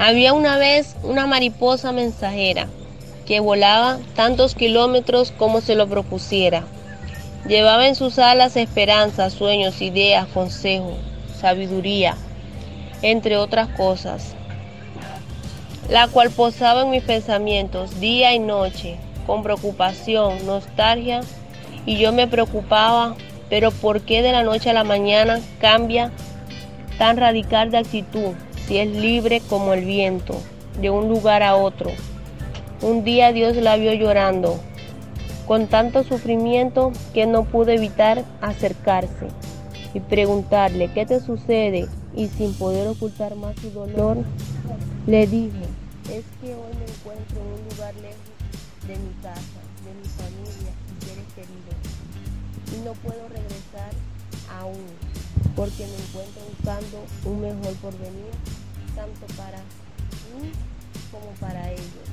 Había una vez una mariposa mensajera que volaba tantos kilómetros como se lo propusiera. Llevaba en sus alas esperanzas, sueños, ideas, consejos, sabiduría, entre otras cosas, la cual posaba en mis pensamientos día y noche, con preocupación, nostalgia, y yo me preocupaba, pero ¿por qué de la noche a la mañana cambia tan radical de actitud? Si es libre como el viento, de un lugar a otro. Un día Dios la vio llorando, con tanto sufrimiento que no pudo evitar acercarse y preguntarle, ¿qué te sucede? Y sin poder ocultar más su dolor, le dijo, es que hoy me encuentro en un lugar lejos de mi casa, de mi familia y seres queridos, y no puedo regresar aún, porque me encuentro buscando un mejor porvenir tanto para mí como para ellos.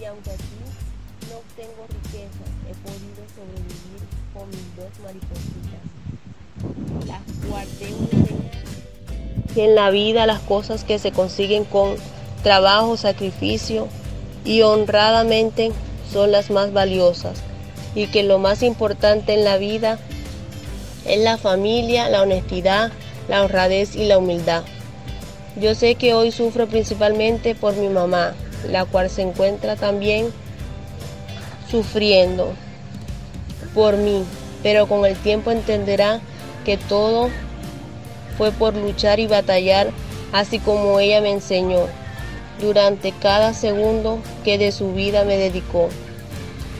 Y aunque aquí no tengo riqueza, he podido sobrevivir con mis dos maripositas. Las guardé una que en la vida las cosas que se consiguen con trabajo, sacrificio y honradamente son las más valiosas y que lo más importante en la vida es la familia, la honestidad, la honradez y la humildad. Yo sé que hoy sufro principalmente por mi mamá, la cual se encuentra también sufriendo por mí, pero con el tiempo entenderá que todo fue por luchar y batallar, así como ella me enseñó, durante cada segundo que de su vida me dedicó.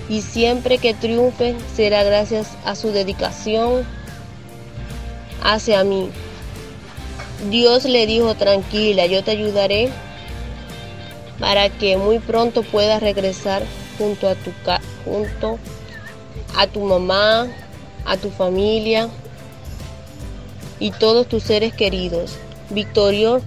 Y siempre que triunfe será gracias a su dedicación hacia mí. Dios le dijo, tranquila, yo te ayudaré para que muy pronto puedas regresar junto a tu, junto a tu mamá, a tu familia y todos tus seres queridos. Victorioso.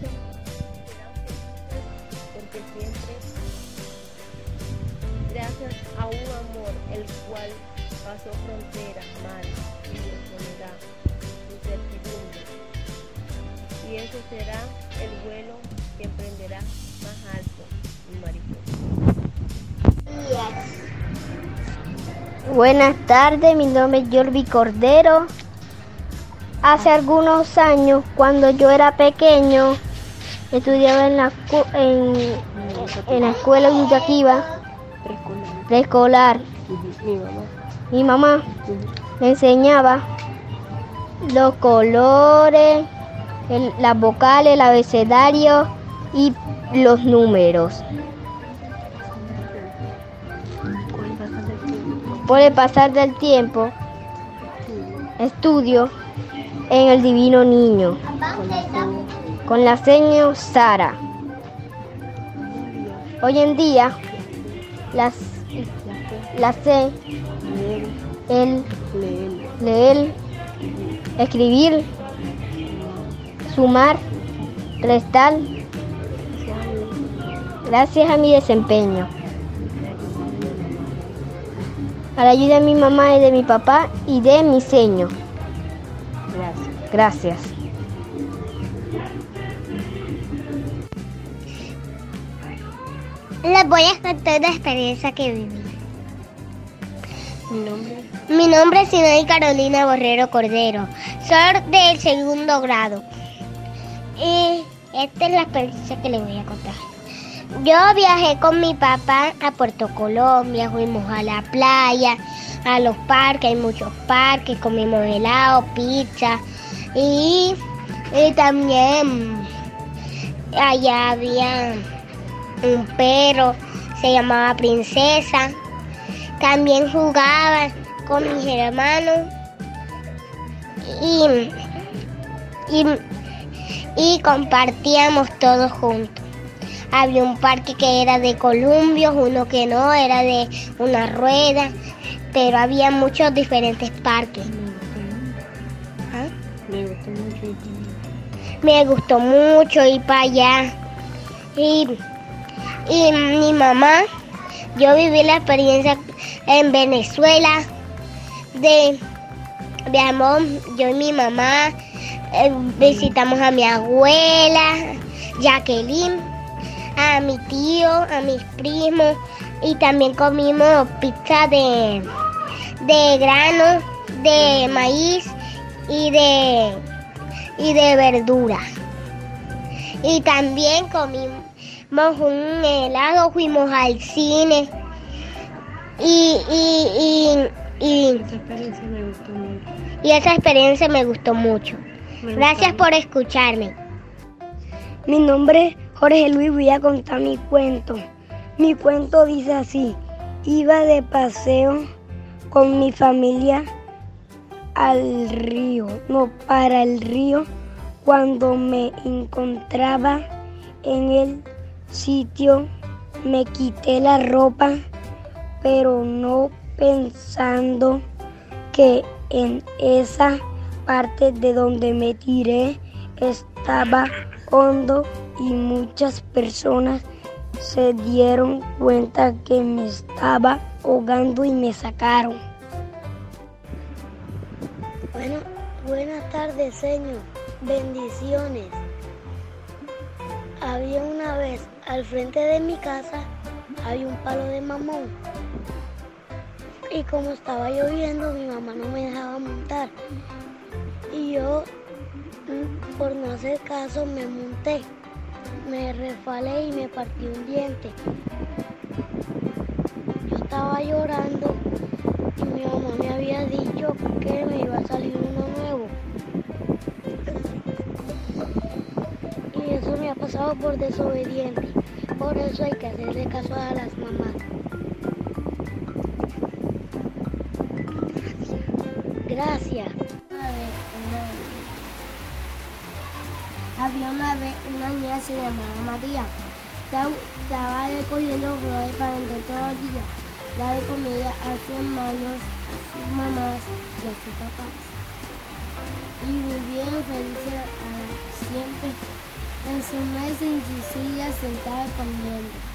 Ese será el vuelo que emprenderá más alto, mi mariposa. Buenas tardes, mi nombre es Jordi Cordero. Hace algunos años, cuando yo era pequeño, estudiaba en la, en, en la escuela Yaquiba, preescolar. Mi mamá me enseñaba los colores, las vocales, el abecedario y los números. Por el pasar del tiempo, estudio en el Divino Niño con la seño Sara. Hoy en día, las, la sé el leer, escribir, sumar, restar, gracias a mi desempeño. A la ayuda de mi mamá y de mi papá y de mi seño. Gracias. Gracias. Les voy a contar una experiencia que viví. Mi nombre. Mi nombre es Sinai Carolina Borrero Cordero. Soy del segundo grado. Y esta es la experiencia que les voy a contar. Yo viajé con mi papá a Puerto Colombia, fuimos a la playa, a los parques, hay muchos parques, comimos helado, pizza y, y también allá había un perro, se llamaba Princesa. También jugaba con mis hermanos y, y, y compartíamos todos juntos. Había un parque que era de columpios, uno que no, era de una rueda, pero había muchos diferentes parques. ¿Ah? Me gustó mucho ir Me gustó mucho ir para allá. Y, y mi mamá, yo viví la experiencia en Venezuela de viajamos yo y mi mamá, eh, visitamos a mi abuela, Jacqueline, a mi tío, a mis primos y también comimos pizza de, de grano, de maíz y de, y de verdura. Y también comimos un helado, fuimos al cine y, y, y, mucho. y esa experiencia me gustó mucho. Gracias por escucharme. Mi nombre es Jorge Luis, voy a contar mi cuento. Mi cuento dice así, iba de paseo con mi familia al río, no para el río, cuando me encontraba en el sitio me quité la ropa, pero no pensando que en esa parte de donde me tiré estaba hondo y muchas personas se dieron cuenta que me estaba ahogando y me sacaron. Bueno, buenas tardes, señor. Bendiciones. Había una vez al frente de mi casa había un palo de mamón. Y como estaba lloviendo, mi mamá no me dejaba montar. Y yo, mm, por no hacer caso, me monté. Me resbalé y me partí un diente. Yo estaba llorando y mi mamá me había dicho que me iba a salir uno nuevo. Y eso me ha pasado por desobediente. Por eso hay que hacerle caso a las mamás. Gracias. Había una vez una niña se llamaba María. Estaba, recogiendo flores para vender todos los días. Daba comida a sus hermanos, a sus mamás y a sus papás. Y vivieron felices siempre. En su mesa en su silla sentada comiendo.